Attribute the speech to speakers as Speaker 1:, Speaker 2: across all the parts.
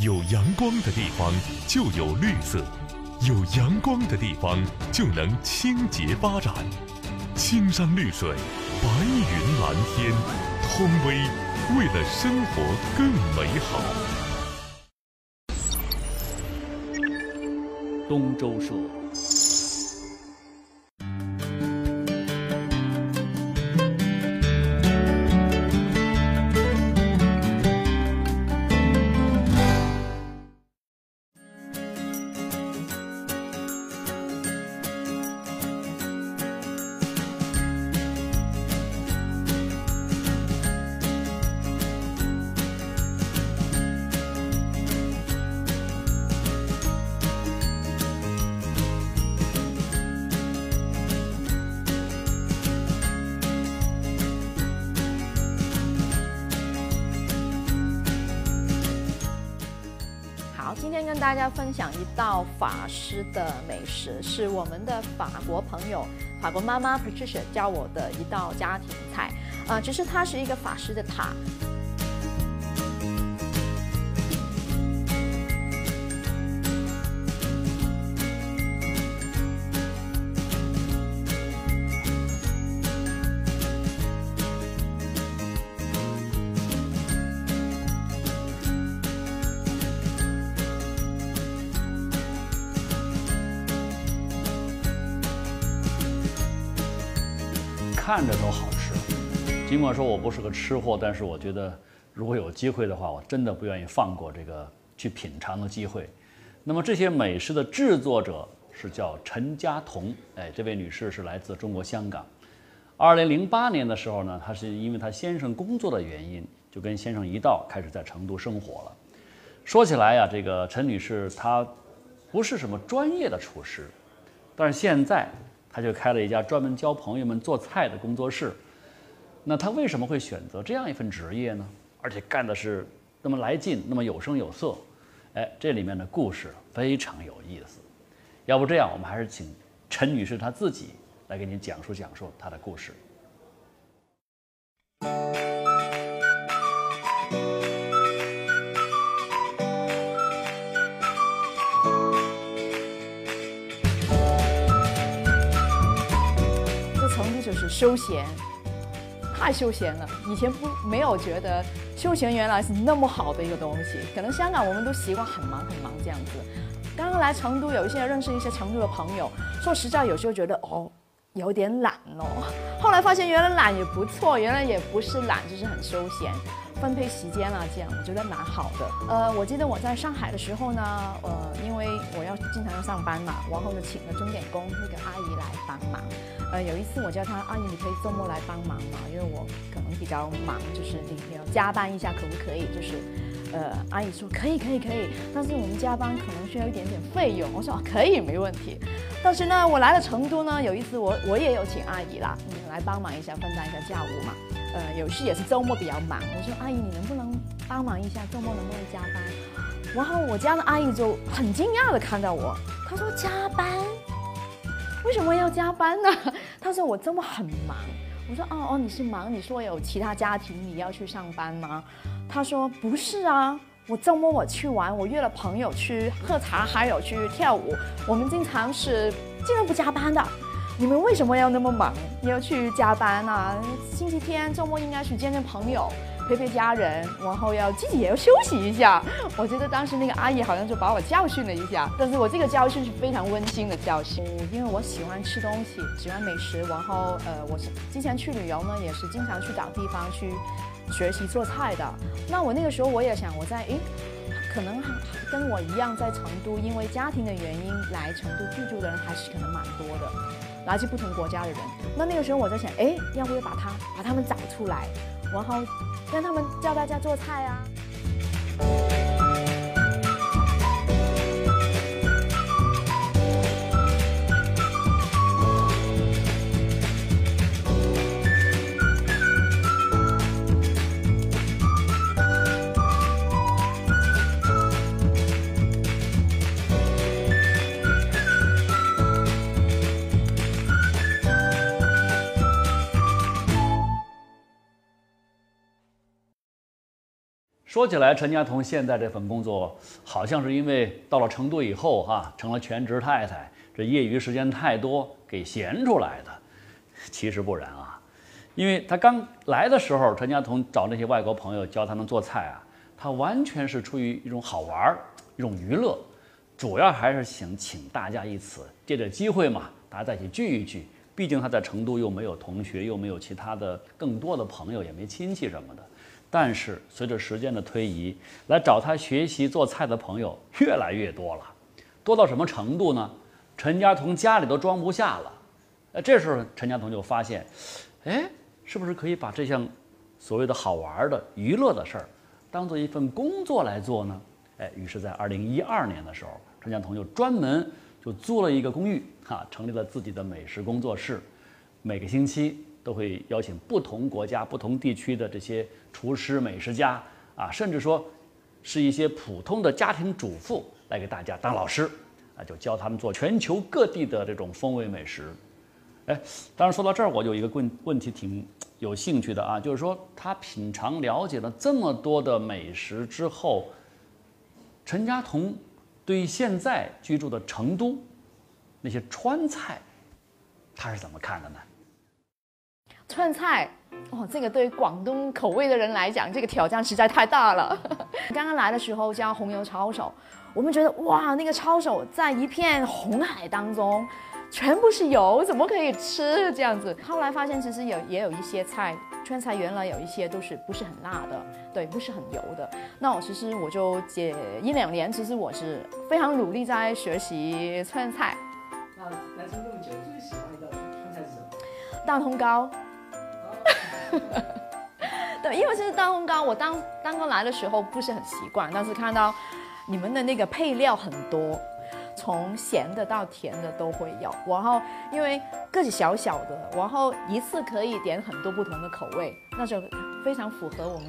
Speaker 1: 有阳光的地方就有绿色，有阳光的地方就能清洁发展。青山绿水，白云蓝天，通威为了生活更美好。
Speaker 2: 东周社。
Speaker 3: 今天跟大家分享一道法师的美食，是我们的法国朋友、法国妈妈 Patricia 教我的一道家庭菜。呃、其实它是一个法师的塔。
Speaker 2: 看着都好吃。尽管说我不是个吃货，但是我觉得如果有机会的话，我真的不愿意放过这个去品尝的机会。那么这些美食的制作者是叫陈家彤，哎，这位女士是来自中国香港。二零零八年的时候呢，她是因为她先生工作的原因，就跟先生一道开始在成都生活了。说起来呀，这个陈女士她不是什么专业的厨师，但是现在他就开了一家专门教朋友们做菜的工作室。那他为什么会选择这样一份职业呢？而且干的是那么来劲，那么有声有色。哎，这里面的故事非常有意思。要不这样，我们还是请陈女士她自己来给您讲述讲述她的故事。
Speaker 3: 休闲，太休闲了。以前不没有觉得休闲原来是那么好的一个东西。可能香港我们都习惯很忙很忙这样子。刚刚来成都，有一些认识一些成都的朋友，说实在有时候觉得哦有点懒哦。后来发现原来懒也不错，原来也不是懒，就是很休闲。分配时间啊，这样我觉得蛮好的。呃，我记得我在上海的时候呢，呃，因为我要经常要上班嘛，然后就请了钟点工那个阿姨来帮忙。呃，有一次我叫她阿姨，你可以周末来帮忙嘛？因为我可能比较忙，就是你要加班一下，可不可以？就是，呃，阿姨说可以可以可以，但是我们加班可能需要一点点费用。我说、可以，没问题。但是呢，我来了成都呢，有一次我我也有请阿姨啦，你，来帮忙一下，分担一下家务嘛。呃，有时也是周末比较忙，我说阿姨你能不能帮忙一下，周末能不能加班？然后我家的阿姨就很惊讶的看到我，她说加班？为什么要加班呢？她说我周末很忙。我说哦哦，你是忙？你说有其他家庭你要去上班吗？他说不是啊，我周末我去玩，我约了朋友去喝茶，还有去跳舞，我们经常是尽量不加班的。你们为什么要那么忙，要去加班啊？星期天、周末应该去见见朋友，陪陪家人，然后要自己也要休息一下。我觉得当时那个阿姨好像就把我教训了一下，但是我这个教训是非常温馨的教训，因为我喜欢吃东西，喜欢美食，然后呃，我是之前去旅游呢，也是经常去找地方去学习做菜的。那我那个时候我也想，我在诶。可能跟我一样在成都，因为家庭的原因来成都居住的人还是可能蛮多的，来自不同国家的人。那那个时候我在想，哎，要不要把他把他们找出来，然后让他们教大家做菜啊？
Speaker 2: 说起来，陈家彤现在这份工作，好像是因为到了成都以后哈，成了全职太太，这业余时间太多给闲出来的。其实不然啊，因为他刚来的时候，陈家彤找那些外国朋友教他们做菜啊，他完全是出于一种好玩儿、一种娱乐，主要还是想请大家一次，借着机会嘛，大家在一起聚一聚。毕竟他在成都又没有同学，又没有其他的更多的朋友，也没亲戚什么的。但是随着时间的推移，来找他学习做菜的朋友越来越多了，多到什么程度呢？陈家彤家里都装不下了。呃，这时候陈家彤就发现，哎，是不是可以把这项所谓的好玩的娱乐的事儿，当做一份工作来做呢？哎，于是，在二零一二年的时候，陈家彤就专门就租了一个公寓，哈，成立了自己的美食工作室，每个星期。都会邀请不同国家、不同地区的这些厨师、美食家啊，甚至说是一些普通的家庭主妇来给大家当老师啊，就教他们做全球各地的这种风味美食。哎，当然说到这儿，我有一个问问题挺有兴趣的啊，就是说他品尝了解了这么多的美食之后，陈家彤对现在居住的成都那些川菜，他是怎么看的呢？
Speaker 3: 川菜，哦，这个对于广东口味的人来讲，这个挑战实在太大了。刚刚来的时候叫红油抄手，我们觉得哇，那个抄手在一片红海当中，全部是油，怎么可以吃这样子？后来发现其实有也有一些菜，川菜原来有一些都是不是很辣的，对，不是很油的。那我其实我就这一两年，其实我是非常努力在学习川菜。
Speaker 4: 那来成都久，最喜欢的川菜是什么？
Speaker 3: 大通糕。对，因为是蛋烘糕，我当刚刚来的时候不是很习惯，但是看到你们的那个配料很多，从咸的到甜的都会有，然后因为个子小小的，然后一次可以点很多不同的口味，那就非常符合我们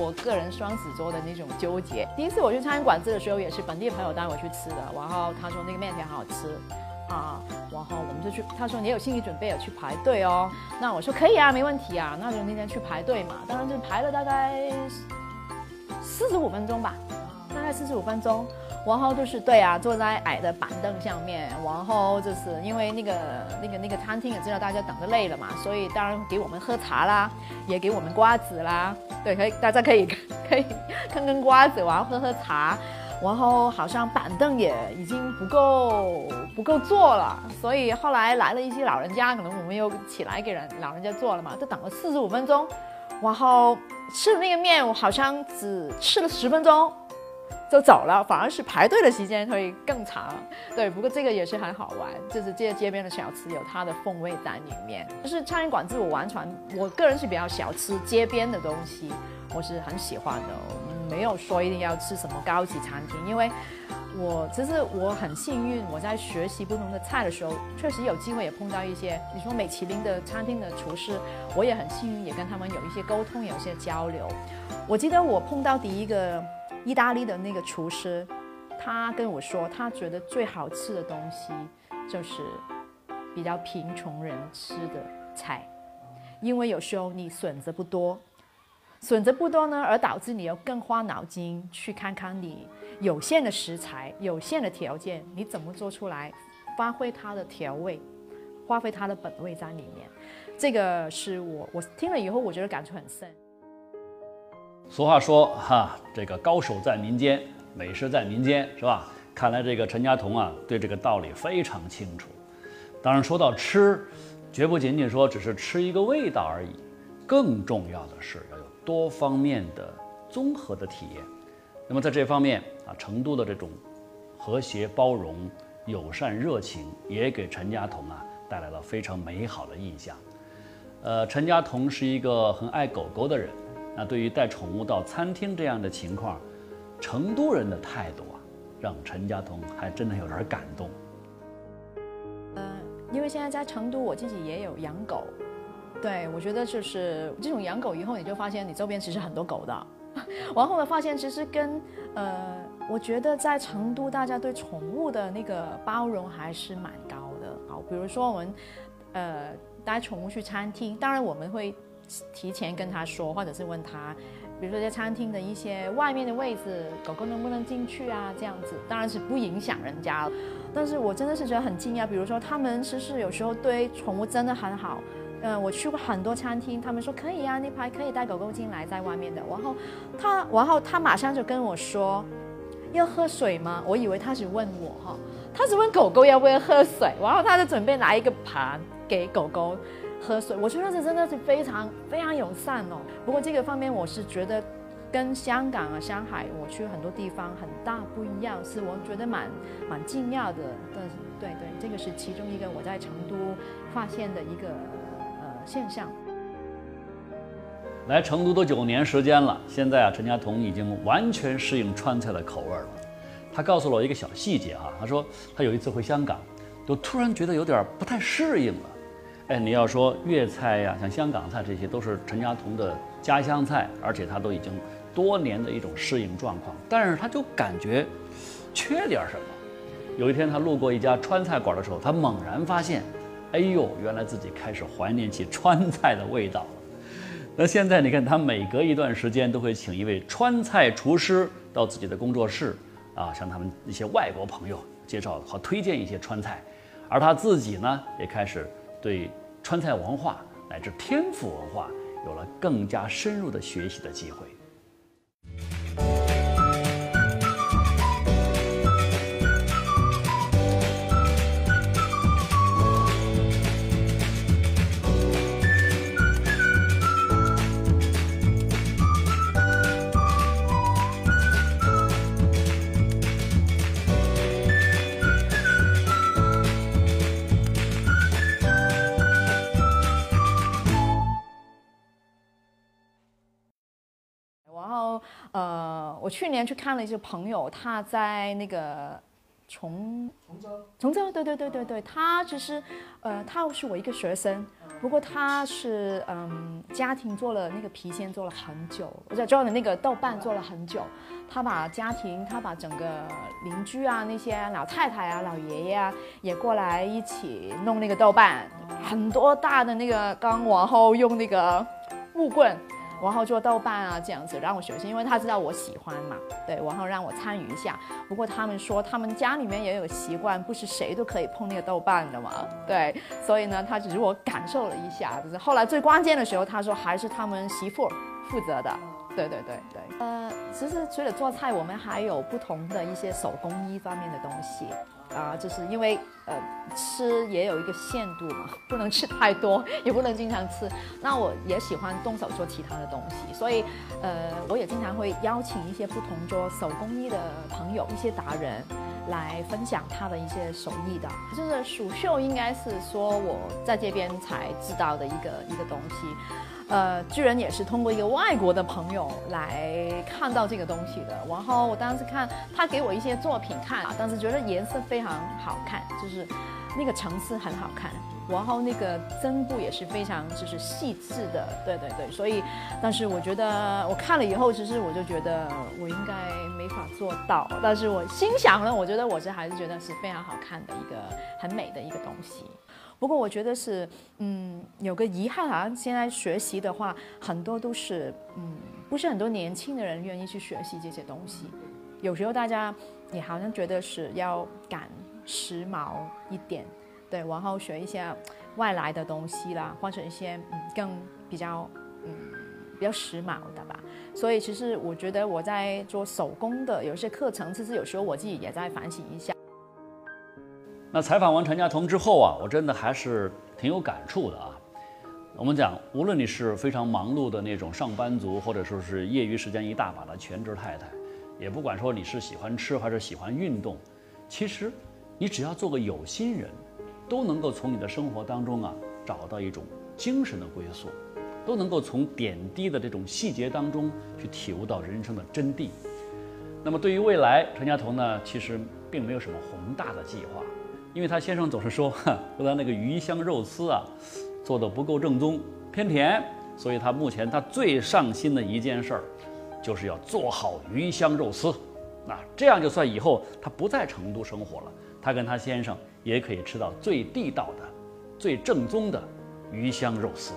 Speaker 3: 我个人双子座的那种纠结。第一次我去餐馆子的时候，也是本地朋友带我去吃的，然后他说那个面条好吃。啊，然后我们就去，他说你有心理准备有去排队哦，那我说可以啊，没问题啊，那就那天去排队嘛，当然就排了大概四十五分钟吧，大概四十五分钟，然后就是对啊，坐在矮的板凳上面，然后就是因为那个那个那个餐厅也知道大家等的累了嘛，所以当然给我们喝茶啦，也给我们瓜子啦，对，可以大家可以 可以 啃啃瓜子，然后喝喝茶。然后好像板凳也已经不够不够坐了，所以后来来了一些老人家，可能我们又起来给人老人家坐了嘛，就等了四十五分钟，然后吃的那个面我好像只吃了十分钟。就走了，反而是排队的时间会更长。对，不过这个也是很好玩，就是这些街边的小吃有它的风味在里面。就是餐饮馆子，我完全我个人是比较小吃街边的东西，我是很喜欢的。没有说一定要吃什么高级餐厅，因为我其实我很幸运，我在学习不同的菜的时候，确实有机会也碰到一些你说美其林的餐厅的厨师，我也很幸运，也跟他们有一些沟通，有一些交流。我记得我碰到第一个意大利的那个厨师，他跟我说，他觉得最好吃的东西就是比较贫穷人吃的菜，因为有时候你选择不多。选择不多呢，而导致你要更花脑筋去看看你有限的食材、有限的条件，你怎么做出来，发挥它的调味，发挥它的本味在里面。这个是我我听了以后，我觉得感触很深。
Speaker 2: 俗话说哈，这个高手在民间，美食在民间，是吧？看来这个陈家彤啊，对这个道理非常清楚。当然，说到吃，绝不仅仅说只是吃一个味道而已，更重要的是要有。多方面的综合的体验，那么在这方面啊，成都的这种和谐、包容、友善、热情，也给陈家彤啊带来了非常美好的印象。呃，陈家彤是一个很爱狗狗的人，那对于带宠物到餐厅这样的情况，成都人的态度啊，让陈家彤还真的有点感动。
Speaker 3: 呃，因为现在在成都，我自己也有养狗。对，我觉得就是这种养狗以后，你就发现你周边其实很多狗的，然后呢，发现其实跟呃，我觉得在成都大家对宠物的那个包容还是蛮高的。好，比如说我们呃带宠物去餐厅，当然我们会提前跟他说，或者是问他比如说在餐厅的一些外面的位置，狗狗能不能进去啊？这样子当然是不影响人家了。但是我真的是觉得很惊讶，比如说他们其实有时候对宠物真的很好。嗯，我去过很多餐厅，他们说可以啊，那排可以带狗狗进来，在外面的。然后他，然后他马上就跟我说，要喝水吗？我以为他是问我哈，他是问狗狗要不要喝水，然后他就准备拿一个盘给狗狗喝水。我觉得这真的是非常非常友善哦。不过这个方面我是觉得跟香港啊、上海我去很多地方很大不一样，是我觉得蛮蛮惊讶的。但是对对，这个是其中一个我在成都发现的一个呃。现象。
Speaker 2: 来成都都九年时间了，现在啊，陈家彤已经完全适应川菜的口味了。他告诉了我一个小细节哈，他说他有一次回香港，就突然觉得有点不太适应了。哎，你要说粤菜呀，像香港菜这些都是陈家彤的家乡菜，而且他都已经多年的一种适应状况，但是他就感觉缺点什么。有一天他路过一家川菜馆的时候，他猛然发现。哎呦，原来自己开始怀念起川菜的味道了。那现在你看，他每隔一段时间都会请一位川菜厨师到自己的工作室，啊，向他们一些外国朋友介绍和推荐一些川菜，而他自己呢，也开始对川菜文化乃至天府文化有了更加深入的学习的机会。
Speaker 3: 我去年去看了一些朋友，他在那个崇
Speaker 4: 崇州，
Speaker 3: 崇州，对对对对对，他其实，呃，他是我一个学生，不过他是嗯，家庭做了那个郫县做了很久，我在做的那个豆瓣做了很久，他把家庭，他把整个邻居啊那些老太太啊老爷爷啊也过来一起弄那个豆瓣，很多大的那个缸，然后用那个木棍。然后做豆瓣啊，这样子让我学习，因为他知道我喜欢嘛，对，然后让我参与一下。不过他们说他们家里面也有习惯，不是谁都可以碰那个豆瓣的嘛，对，所以呢，他只是我感受了一下，就是后来最关键的时候，他说还是他们媳妇负责的，对对对对。呃，其实除了做菜，我们还有不同的一些手工艺方面的东西。啊，就是因为呃吃也有一个限度嘛，不能吃太多，也不能经常吃。那我也喜欢动手做其他的东西，所以呃我也经常会邀请一些不同做手工艺的朋友，一些达人来分享他的一些手艺的。就是蜀绣应该是说我在这边才知道的一个一个东西。呃，居然也是通过一个外国的朋友来看到这个东西的。然后我当时看他给我一些作品看，当时觉得颜色非常好看，就是那个层次很好看，然后那个针布也是非常就是细致的，对对对。所以，但是我觉得我看了以后，其实我就觉得我应该没法做到。但是我心想呢，我觉得我这还是觉得是非常好看的一个很美的一个东西。不过我觉得是，嗯，有个遗憾，好像现在学习的话，很多都是，嗯，不是很多年轻的人愿意去学习这些东西。有时候大家也好像觉得是要赶时髦一点，对，然后学一些外来的东西啦，或者一些嗯更比较嗯比较时髦的吧。所以其实我觉得我在做手工的有些课程，其实有时候我自己也在反省一下。
Speaker 2: 那采访完陈家彤之后啊，我真的还是挺有感触的啊。我们讲，无论你是非常忙碌的那种上班族，或者说是业余时间一大把的全职太太，也不管说你是喜欢吃还是喜欢运动，其实你只要做个有心人，都能够从你的生活当中啊找到一种精神的归宿，都能够从点滴的这种细节当中去体悟到人生的真谛。那么对于未来，陈家彤呢，其实并没有什么宏大的计划。因为他先生总是说，说他那个鱼香肉丝啊，做的不够正宗，偏甜，所以他目前他最上心的一件事儿，就是要做好鱼香肉丝。那这样就算以后他不在成都生活了，他跟他先生也可以吃到最地道的、最正宗的鱼香肉丝。